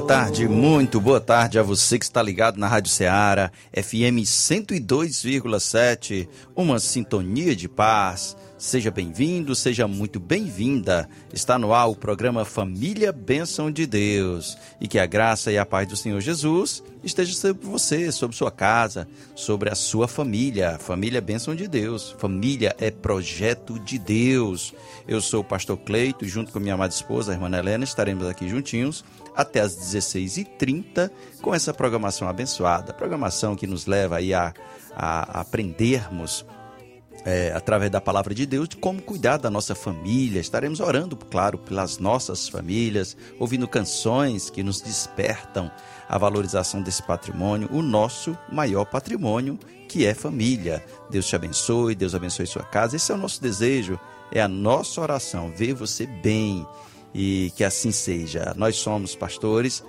Tarde, muito boa tarde a você que está ligado na Rádio Ceará, FM 102,7, uma sintonia de paz. Seja bem-vindo, seja muito bem-vinda. Está no ar o programa Família Bênção de Deus. E que a graça e a paz do Senhor Jesus esteja sobre você, sobre sua casa, sobre a sua família. Família Bênção de Deus. Família é projeto de Deus. Eu sou o pastor Cleito, junto com minha amada esposa, a irmã Helena, estaremos aqui juntinhos até as 16h30 com essa programação abençoada. Programação que nos leva aí a, a aprendermos é, através da palavra de Deus, de como cuidar da nossa família. Estaremos orando, claro, pelas nossas famílias, ouvindo canções que nos despertam a valorização desse patrimônio, o nosso maior patrimônio, que é família. Deus te abençoe, Deus abençoe sua casa. Esse é o nosso desejo, é a nossa oração, ver você bem e que assim seja. Nós somos pastores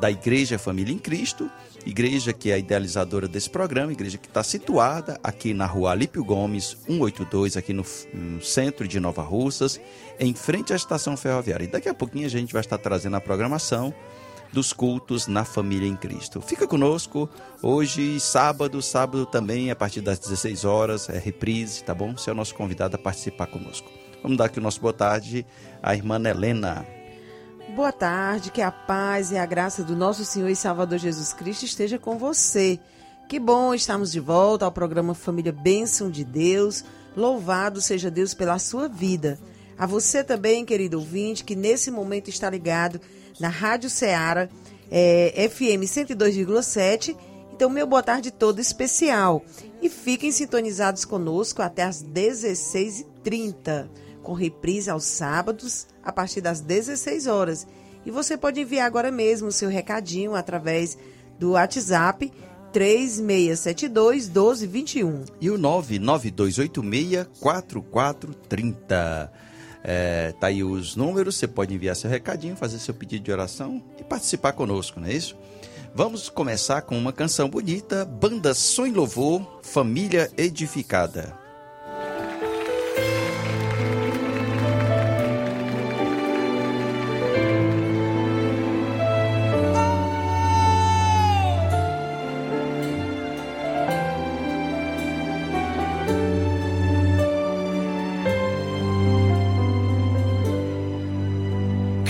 da Igreja Família em Cristo igreja que é idealizadora desse programa, igreja que está situada aqui na rua Alípio Gomes, 182, aqui no, no, centro de Nova Russas, em frente à estação ferroviária. E daqui a pouquinho a gente vai estar trazendo a programação dos cultos na família em Cristo. Fica conosco hoje, sábado, sábado também, a partir das 16 horas, é reprise, tá bom? Você é o nosso convidado a participar conosco. Vamos dar aqui o nosso boa tarde à irmã Helena. Boa tarde, que a paz e a graça do nosso Senhor e Salvador Jesus Cristo esteja com você. Que bom estarmos de volta ao programa Família Bênção de Deus. Louvado seja Deus pela sua vida. A você também, querido ouvinte, que nesse momento está ligado na Rádio Ceará, é, FM 102,7. Então, meu boa tarde todo especial. E fiquem sintonizados conosco até às 16h30 com reprise aos sábados, a partir das 16 horas. E você pode enviar agora mesmo o seu recadinho através do WhatsApp 3672 1221. E o 99286 4430. É, tá aí os números, você pode enviar seu recadinho, fazer seu pedido de oração e participar conosco, não é isso? Vamos começar com uma canção bonita, Banda e Louvor, Família Edificada.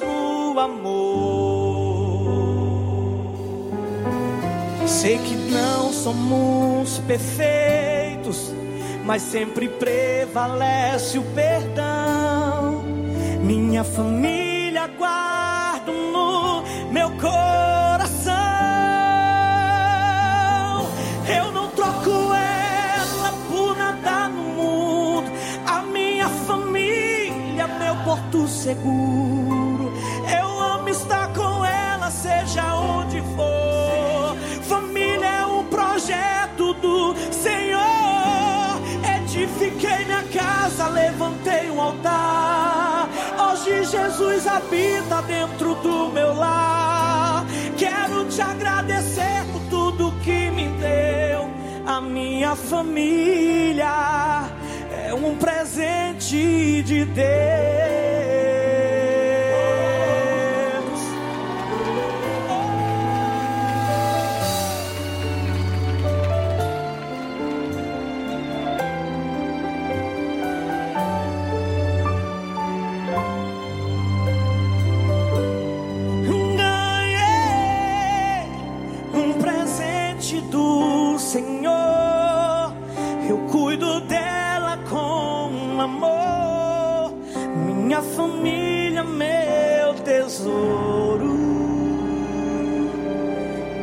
no amor. Sei que não somos perfeitos, mas sempre prevalece o perdão. Minha família guardo no meu coração. porto seguro. Jesus habita dentro do meu lar. Quero te agradecer por tudo que me deu. A minha família é um presente de Deus. Família, meu tesouro.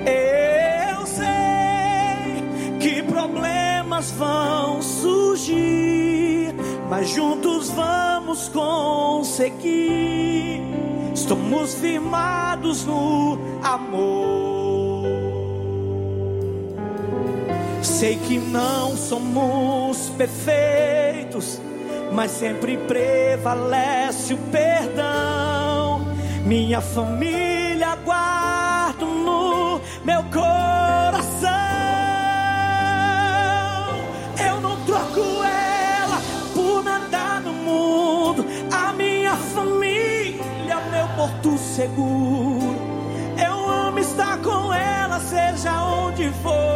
Eu sei que problemas vão surgir, mas juntos vamos conseguir. Estamos firmados no amor. Sei que não somos perfeitos mas sempre prevalece o perdão. Minha família guardo no meu coração. Eu não troco ela por nada no mundo. A minha família, meu porto seguro. Eu amo estar com ela, seja onde for.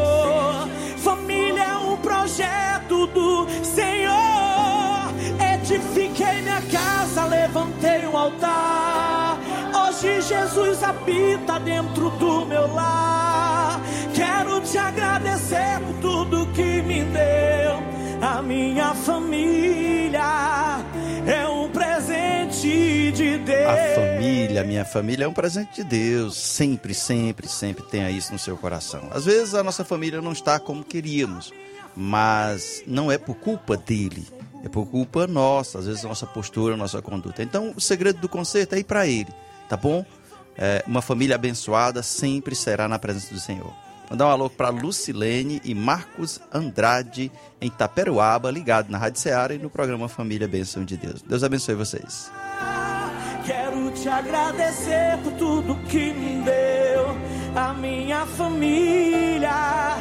Habita dentro do meu lar. Quero te agradecer por tudo que me deu. A minha família é um presente de Deus. A família, minha família é um presente de Deus. Sempre, sempre, sempre tenha isso no seu coração. Às vezes a nossa família não está como queríamos, mas não é por culpa dele é por culpa nossa, às vezes nossa postura, nossa conduta. Então, o segredo do conserto é ir para Ele, tá bom? É, uma família abençoada sempre será na presença do Senhor. Mandar um alô para Lucilene e Marcos Andrade em Taperuaba, ligado na Rádio Ceará e no programa Família Benção de Deus. Deus abençoe vocês. Quero te agradecer por tudo que me deu. A minha família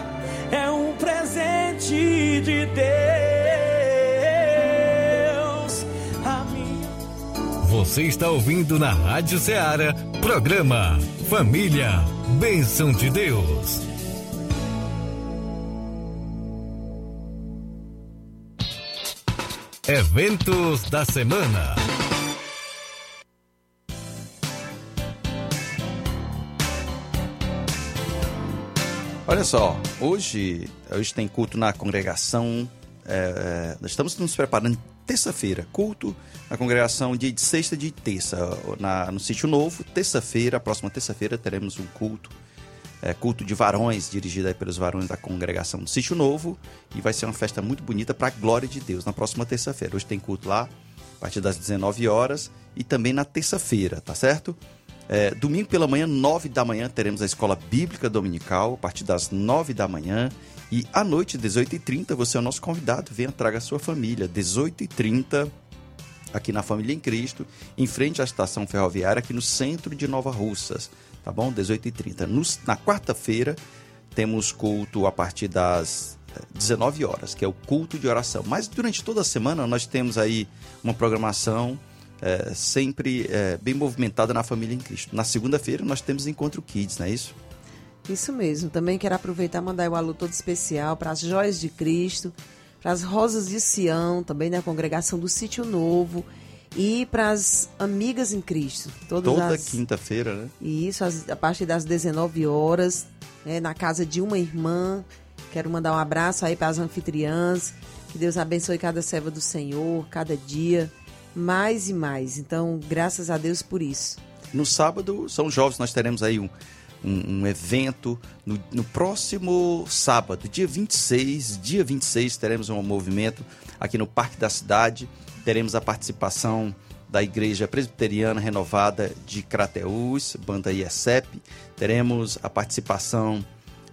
é um presente de Deus. Você está ouvindo na Rádio Ceará, programa Família, Bênção de Deus. Eventos da semana. Olha só, hoje, hoje tem culto na congregação. É, é estamos nos preparando terça-feira, culto na congregação dia de sexta de terça, na, no sítio novo. Terça-feira, próxima terça-feira, teremos um culto, é, culto de varões, dirigido pelos varões da congregação do sítio novo. E vai ser uma festa muito bonita para a glória de Deus na próxima terça-feira. Hoje tem culto lá, a partir das 19 horas, e também na terça-feira, tá certo? É, domingo pela manhã, 9 da manhã, teremos a escola bíblica dominical, a partir das 9 da manhã. E à noite, 18h30, você é o nosso convidado. Venha, traga a sua família. 18h30, aqui na Família em Cristo, em frente à estação ferroviária, aqui no centro de Nova Russas. Tá bom? 18h30. na quarta-feira, temos culto a partir das 19 horas, que é o culto de oração. Mas durante toda a semana nós temos aí uma programação é, sempre é, bem movimentada na família em Cristo. Na segunda-feira nós temos Encontro Kids, não é isso? Isso mesmo. Também quero aproveitar e mandar um alô todo especial para as Joias de Cristo, para as Rosas de Sião, também da congregação do Sítio Novo e para as Amigas em Cristo. Toda as... quinta-feira, né? Isso, a partir das 19 horas, né, na casa de uma irmã. Quero mandar um abraço aí para as anfitriãs. Que Deus abençoe cada serva do Senhor, cada dia, mais e mais. Então, graças a Deus por isso. No sábado, são jovens, nós teremos aí um um, um evento. No, no, próximo sábado, dia 26, dia 26, teremos um movimento aqui no Parque da Cidade. Teremos a participação da Igreja Presbiteriana Renovada de Crateús, banda IESEP. Teremos a participação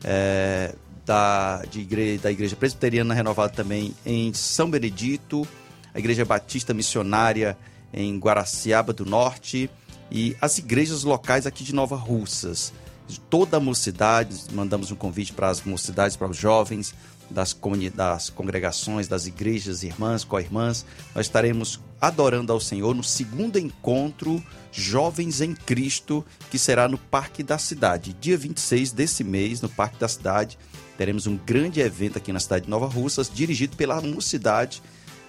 é, da, de igreja, da Igreja Presbiteriana Renovada também em São Benedito, a Igreja Batista Missionária em Guaraciaba do Norte e as igrejas locais aqui de Nova Russas. De toda a mocidade, mandamos um convite para as mocidades, para os jovens das, das congregações, das igrejas irmãs, co-irmãs. Nós estaremos adorando ao Senhor no segundo encontro Jovens em Cristo, que será no Parque da Cidade. Dia 26 desse mês, no Parque da Cidade, teremos um grande evento aqui na cidade de Nova Russas, dirigido pela mocidade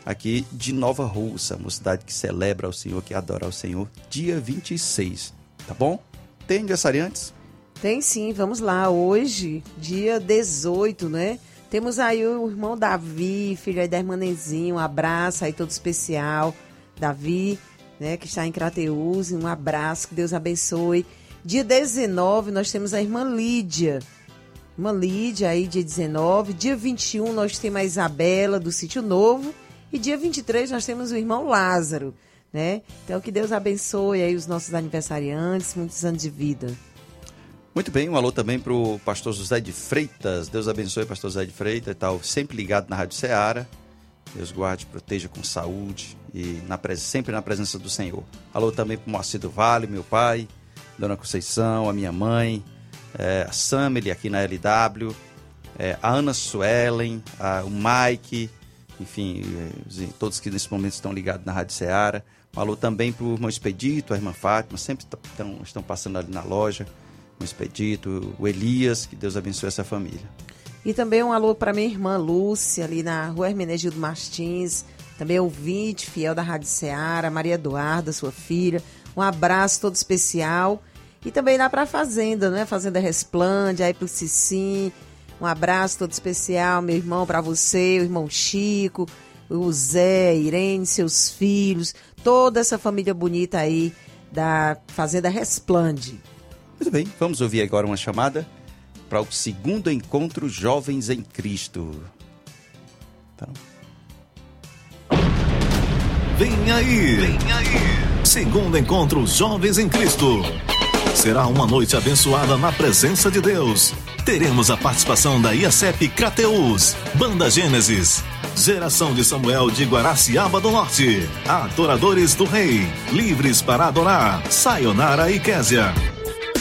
aqui de Nova Russa, uma cidade que celebra o Senhor, que adora o Senhor, dia 26, tá bom? Tem aniversariantes? Tem sim, vamos lá. Hoje, dia 18, né? Temos aí o irmão Davi, filho aí da irmã Nenzinho, um abraço aí todo especial. Davi, né, que está em Crateus, um abraço, que Deus abençoe. Dia 19, nós temos a irmã Lídia. Irmã Lídia aí, dia 19. Dia 21, nós temos a Isabela, do Sítio Novo. E dia 23 nós temos o irmão Lázaro, né? Então que Deus abençoe aí os nossos aniversariantes, muitos anos de vida. Muito bem, um alô também para o pastor José de Freitas. Deus abençoe pastor José de Freitas, tal, sempre ligado na Rádio Ceará. Deus guarde, proteja com saúde e na, sempre na presença do Senhor. Alô também para o Moacir do Vale, meu pai, Dona Conceição, a minha mãe, é, a Samely aqui na LW, é, a Ana Suelen, a, o Mike, enfim, eh, todos que nesse momento estão ligados na Rádio Ceará. Um alô também para o irmão Expedito, a irmã Fátima, sempre estão, estão passando ali na loja. O Expedito, o Elias, que Deus abençoe essa família. E também um alô para minha irmã Lúcia, ali na rua Hermenegildo Martins, também ouvinte, fiel da Rádio Ceará, Maria Eduarda, sua filha. Um abraço todo especial. E também lá para a Fazenda, né? Fazenda Resplande, aí para o Cicim, um abraço todo especial, meu irmão, para você, o irmão Chico, o Zé, Irene, seus filhos, toda essa família bonita aí da Fazenda Resplande. Muito bem, vamos ouvir agora uma chamada para o segundo encontro Jovens em Cristo. Tá. Vem aí! Vem aí! Segundo encontro Jovens em Cristo. Será uma noite abençoada na presença de Deus. Teremos a participação da IACEP Crateus, Banda Gênesis, Geração de Samuel de Guaraciaba do Norte, Adoradores do Rei, Livres para Adorar, Sayonara e Késia.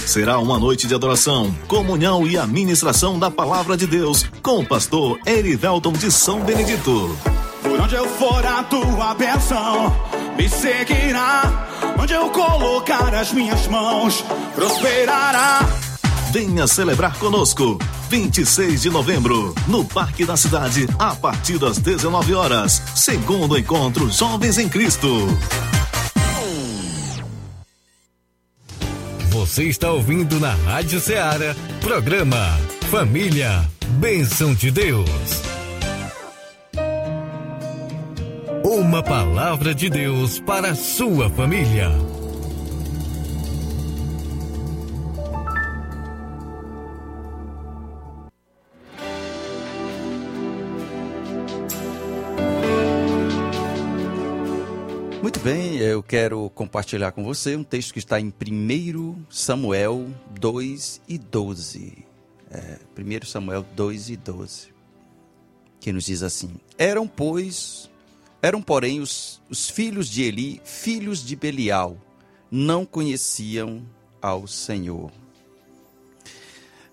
Será uma noite de adoração, comunhão e administração da palavra de Deus com o pastor Erivelton de São Benedito. Por onde eu for a tua bênção me seguirá. Onde eu colocar as minhas mãos, prosperará. Venha celebrar conosco. 26 de novembro, no Parque da Cidade, a partir das 19 horas. Segundo encontro Jovens em Cristo. Você está ouvindo na Rádio Ceará, programa Família, Bênção de Deus. Uma palavra de Deus para a sua família. Muito bem, eu quero compartilhar com você um texto que está em 1 Samuel 2 e 12. É, 1 Samuel 2 e 12. Que nos diz assim: Eram, pois, eram, porém, os, os filhos de Eli, filhos de Belial, não conheciam ao Senhor.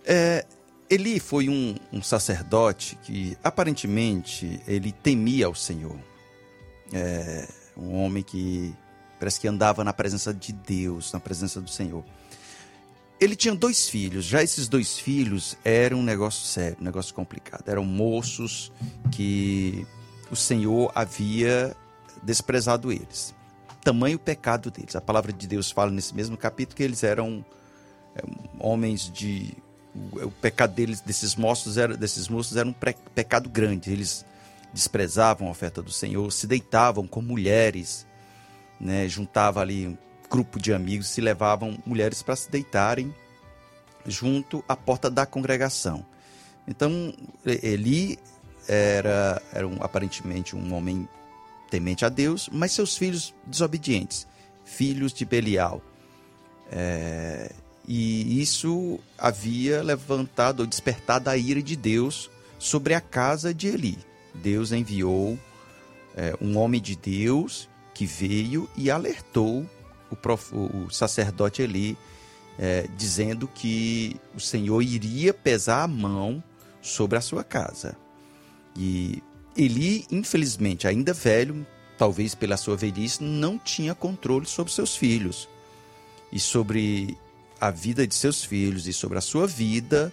É, Eli foi um, um, sacerdote que, aparentemente, ele temia ao Senhor. É, um homem que parece que andava na presença de Deus, na presença do Senhor. Ele tinha dois filhos, já esses dois filhos eram um negócio sério, um negócio complicado. Eram moços que o Senhor havia desprezado eles. Tamanho pecado deles. A palavra de Deus fala nesse mesmo capítulo que eles eram é, homens de o, pecado deles desses moços era desses moços era um pecado grande. Eles desprezavam a oferta do Senhor, se deitavam com mulheres, né? Juntava ali um grupo de amigos, se levavam mulheres para se deitarem junto à porta da congregação. Então, Eli era, era um, aparentemente um homem temente a Deus, mas seus filhos desobedientes, filhos de Belial. É, e isso havia levantado ou despertado a ira de Deus sobre a casa de Eli. Deus enviou é, um homem de Deus que veio e alertou o, prof, o sacerdote Eli, é, dizendo que o Senhor iria pesar a mão sobre a sua casa. E Eli, infelizmente, ainda velho, talvez pela sua velhice, não tinha controle sobre seus filhos e sobre a vida de seus filhos e sobre a sua vida.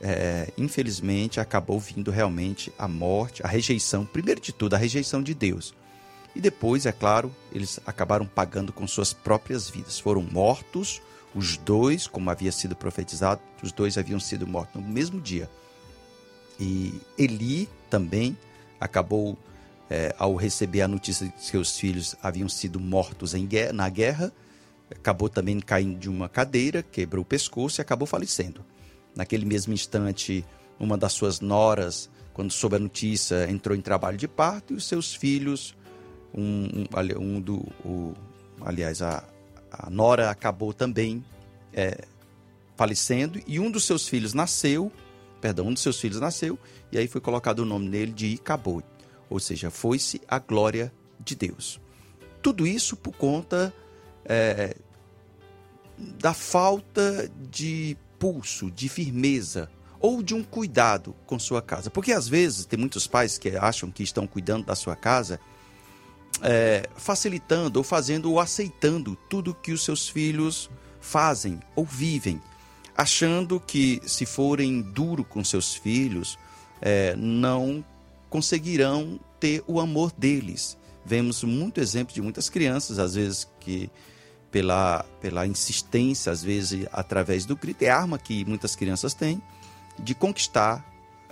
É, infelizmente, acabou vindo realmente a morte, a rejeição, primeiro de tudo, a rejeição de Deus. E depois, é claro, eles acabaram pagando com suas próprias vidas. Foram mortos, os dois, como havia sido profetizado, os dois haviam sido mortos no mesmo dia. E Eli também acabou, é, ao receber a notícia de que seus filhos haviam sido mortos em, na guerra, acabou também caindo de uma cadeira, quebrou o pescoço e acabou falecendo. Naquele mesmo instante, uma das suas noras, quando soube a notícia, entrou em trabalho de parto e os seus filhos, um, um, um do, o, aliás, a, a nora acabou também é, falecendo e um dos seus filhos nasceu perdão, um dos seus filhos nasceu, e aí foi colocado o nome nele de Icabod, ou seja, foi-se a glória de Deus. Tudo isso por conta é, da falta de pulso, de firmeza ou de um cuidado com sua casa. Porque às vezes tem muitos pais que acham que estão cuidando da sua casa, é, facilitando ou fazendo ou aceitando tudo que os seus filhos fazem ou vivem achando que se forem duro com seus filhos, é, não conseguirão ter o amor deles. Vemos muito exemplo de muitas crianças, às vezes que pela, pela insistência, às vezes através do grito, é arma que muitas crianças têm de conquistar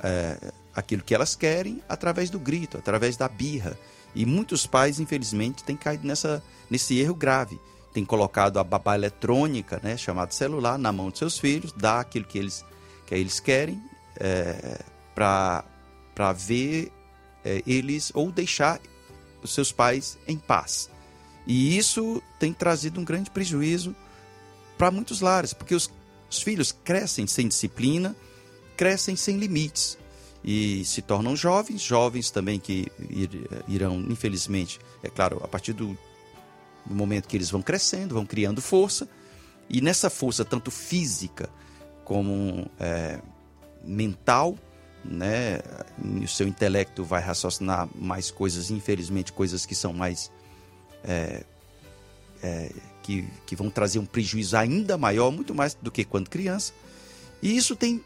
é, aquilo que elas querem através do grito, através da birra. E muitos pais, infelizmente, têm caído nessa, nesse erro grave tem colocado a babá eletrônica, né, chamado celular, na mão de seus filhos, dá aquilo que eles, que eles querem é, para ver é, eles ou deixar os seus pais em paz. E isso tem trazido um grande prejuízo para muitos lares, porque os, os filhos crescem sem disciplina, crescem sem limites e se tornam jovens, jovens também que irão, infelizmente, é claro, a partir do no momento que eles vão crescendo, vão criando força, e nessa força, tanto física como é, mental, né, o seu intelecto vai raciocinar mais coisas, infelizmente, coisas que são mais. É, é, que, que vão trazer um prejuízo ainda maior, muito mais do que quando criança. E isso tem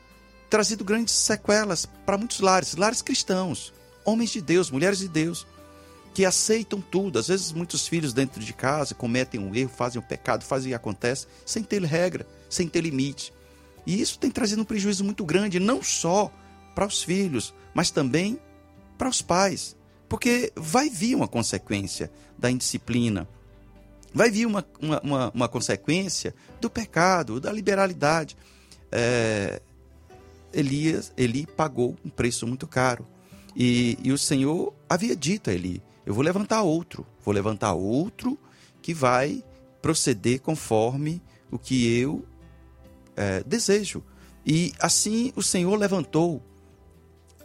trazido grandes sequelas para muitos lares, lares cristãos, homens de Deus, mulheres de Deus, que aceitam tudo. Às vezes, muitos filhos dentro de casa cometem um erro, fazem um pecado, fazem que acontece, sem ter regra, sem ter limite. E isso tem trazido um prejuízo muito grande, não só para os filhos, mas também para os pais. Porque vai vir uma consequência da indisciplina, vai vir uma, uma, uma, uma consequência do pecado, da liberalidade. É, Elias, Eli pagou um preço muito caro. E, e o Senhor havia dito a Eli: eu vou levantar outro, vou levantar outro que vai proceder conforme o que eu é, desejo. E assim o Senhor levantou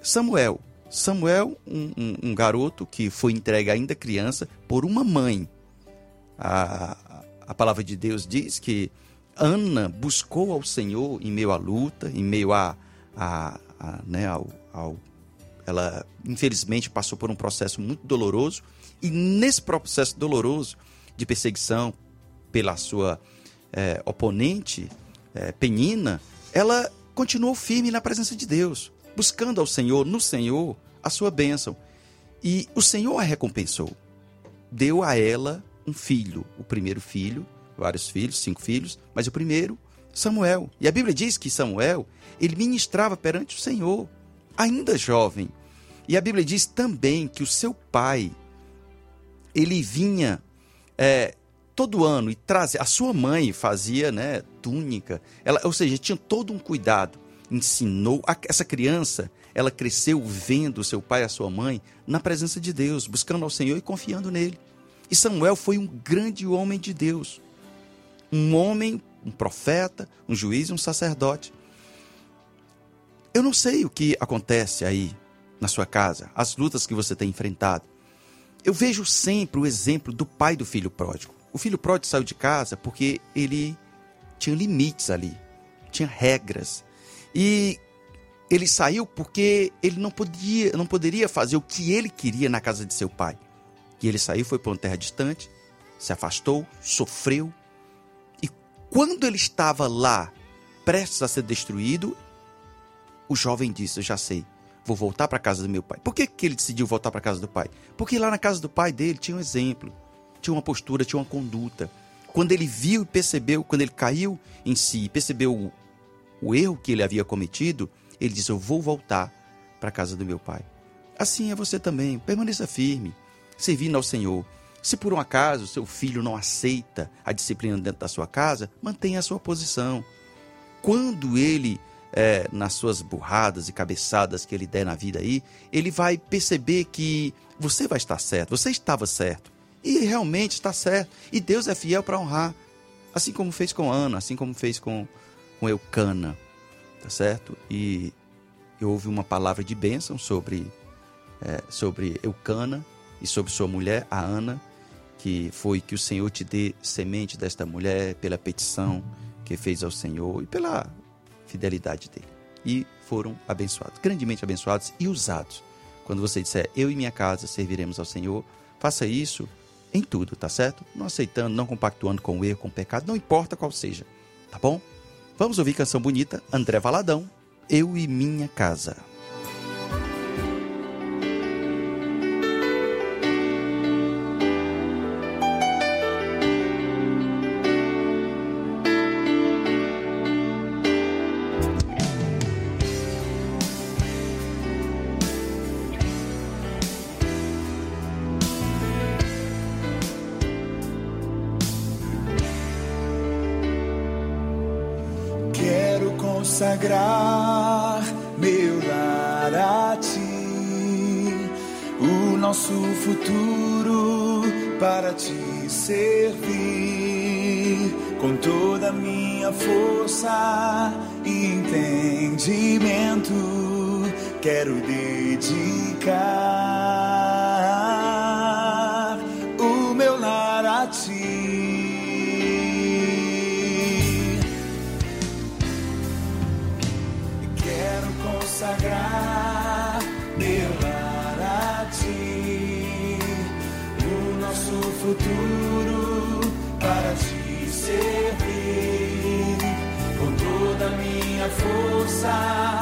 Samuel. Samuel, um, um, um, garoto que foi entregue ainda criança por uma mãe. A, a palavra de Deus diz que Ana buscou ao Senhor em meio à luta, em meio a, a, a né, ao, ao ela, infelizmente, passou por um processo muito doloroso. E nesse processo doloroso de perseguição pela sua é, oponente, é, Penina, ela continuou firme na presença de Deus, buscando ao Senhor, no Senhor, a sua bênção. E o Senhor a recompensou. Deu a ela um filho, o primeiro filho, vários filhos, cinco filhos, mas o primeiro, Samuel. E a Bíblia diz que Samuel, ele ministrava perante o Senhor, ainda jovem. E a Bíblia diz também que o seu pai, ele vinha é, todo ano e trazia. A sua mãe fazia né, túnica, ela, ou seja, tinha todo um cuidado. Ensinou. A, essa criança, ela cresceu vendo seu pai e a sua mãe na presença de Deus, buscando ao Senhor e confiando nele. E Samuel foi um grande homem de Deus. Um homem, um profeta, um juiz e um sacerdote. Eu não sei o que acontece aí na sua casa, as lutas que você tem enfrentado. eu vejo sempre o exemplo do pai do filho pródigo. O filho pródigo saiu de casa porque ele tinha limites ali, tinha regras. E ele saiu porque ele não podia, não poderia fazer o que ele queria na casa de seu pai. E ele saiu, foi para uma terra distante, se afastou, sofreu. E quando ele estava lá, prestes a ser destruído, o jovem disse: Eu já sei, vou voltar para casa do meu pai. Por que, que ele decidiu voltar para casa do pai? Porque lá na casa do pai dele tinha um exemplo, tinha uma postura, tinha uma conduta. Quando ele viu e percebeu, quando ele caiu em si, percebeu o, o erro que ele havia cometido, ele disse: Eu vou voltar para a casa do meu pai. Assim é você também, permaneça firme, servindo ao Senhor. Se por um acaso seu filho não aceita a disciplina dentro da sua casa, mantenha a sua posição. Quando ele é, nas suas burradas e cabeçadas que ele der na vida aí, ele vai perceber que você vai estar certo, você estava certo. E realmente está certo. E Deus é fiel para honrar. Assim como fez com Ana, assim como fez com, com Eucana. Tá certo? E houve uma palavra de bênção sobre, é, sobre Eucana e sobre sua mulher, a Ana, que foi que o Senhor te dê semente desta mulher pela petição que fez ao Senhor e pela fidelidade dele. E foram abençoados, grandemente abençoados e usados. Quando você disser, eu e minha casa serviremos ao Senhor, faça isso em tudo, tá certo? Não aceitando, não compactuando com o erro, com o pecado, não importa qual seja, tá bom? Vamos ouvir canção bonita, André Valadão, Eu e Minha Casa. Consagrar meu lar a ti, o nosso futuro para te servir com toda a minha força e entendimento. Quero dedicar força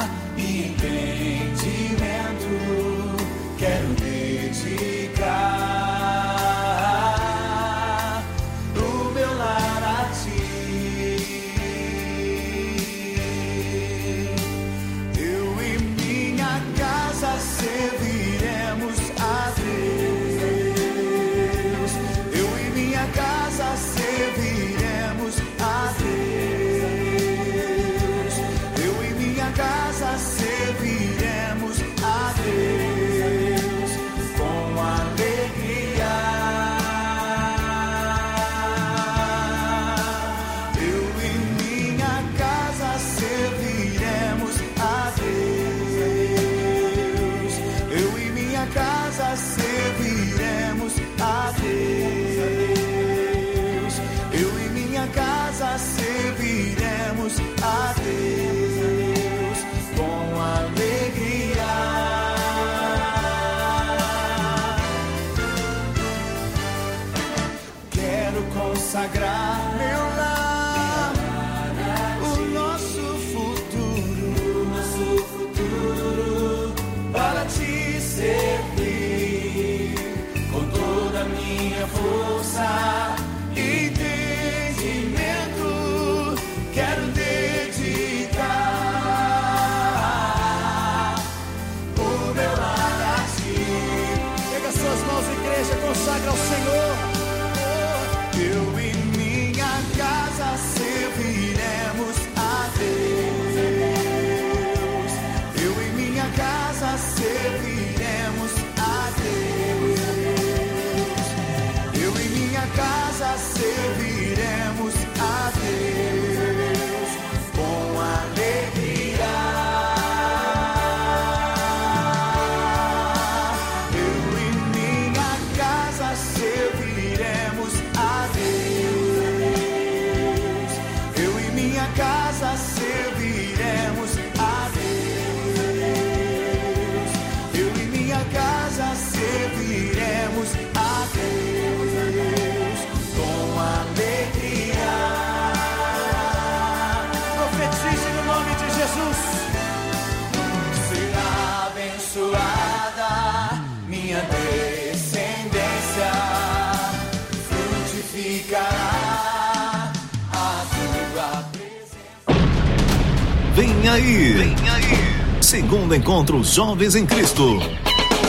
aí! Vem aí! Segundo encontro Jovens em Cristo.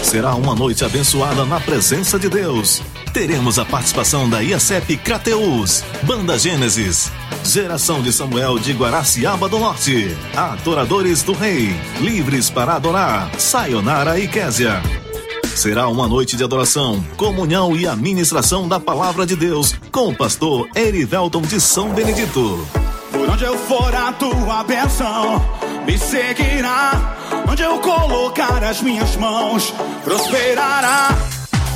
Será uma noite abençoada na presença de Deus. Teremos a participação da IACEP Crateus, Banda Gênesis, Geração de Samuel de Guaraciaba do Norte, Adoradores do Rei, Livres para Adorar, Sayonara e Késia. Será uma noite de adoração, comunhão e administração da palavra de Deus com o pastor Erivelton de São Benedito. Onde eu for a tua bênção me seguirá. Onde eu colocar as minhas mãos, prosperará.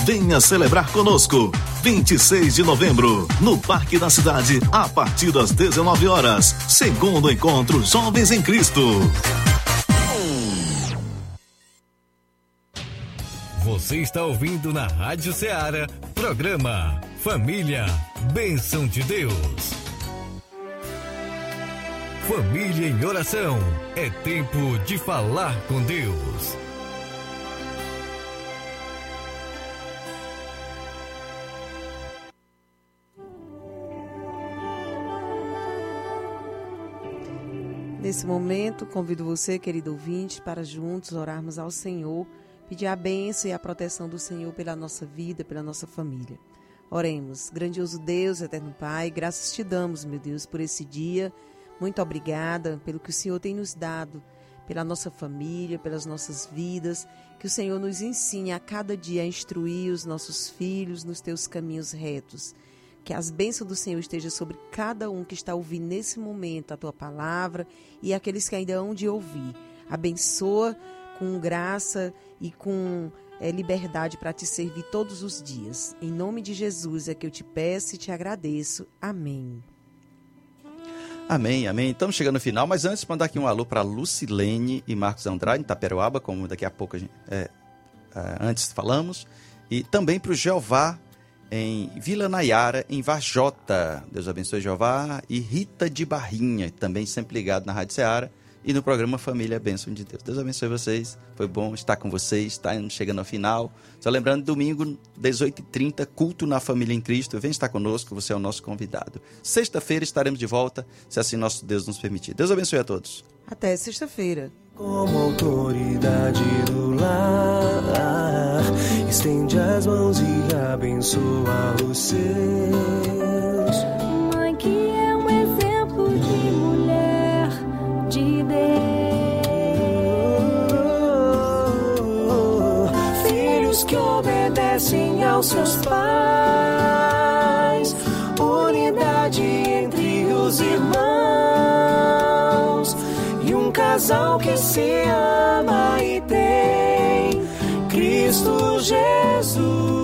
Venha celebrar conosco. 26 de novembro, no Parque da Cidade, a partir das 19 horas. Segundo encontro Jovens em Cristo. Você está ouvindo na Rádio Ceará, programa Família, Bênção de Deus. Família em oração, é tempo de falar com Deus. Nesse momento, convido você, querido ouvinte, para juntos orarmos ao Senhor pedir a bênção e a proteção do Senhor pela nossa vida, pela nossa família. Oremos, grandioso Deus, eterno Pai, graças te damos, meu Deus, por esse dia. Muito obrigada pelo que o Senhor tem nos dado, pela nossa família, pelas nossas vidas. Que o Senhor nos ensine a cada dia a instruir os nossos filhos nos teus caminhos retos. Que as bênçãos do Senhor estejam sobre cada um que está ouvindo nesse momento a tua palavra e aqueles que ainda hão de ouvir. Abençoa com graça e com é, liberdade para te servir todos os dias. Em nome de Jesus é que eu te peço e te agradeço. Amém. Amém, amém. Estamos chegando no final, mas antes mandar aqui um alô para Lucilene e Marcos Andrade, em Taperoaba, como daqui a pouco a gente, é, é, antes falamos. E também para o Jeová em Vila Nayara, em Vajota. Deus abençoe Jeová. E Rita de Barrinha, também sempre ligado na Rádio Ceará e no programa Família Bênção de Deus. Deus abençoe vocês. Foi bom estar com vocês, está chegando ao final. Só lembrando, domingo, 18h30, culto na Família em Cristo. Vem estar conosco, você é o nosso convidado. Sexta-feira estaremos de volta, se assim nosso Deus nos permitir. Deus abençoe a todos. Até sexta-feira. Como autoridade do lar, estende as mãos e abençoa os seus. Obedecem aos seus pais, unidade entre os irmãos. E um casal que se ama e tem Cristo Jesus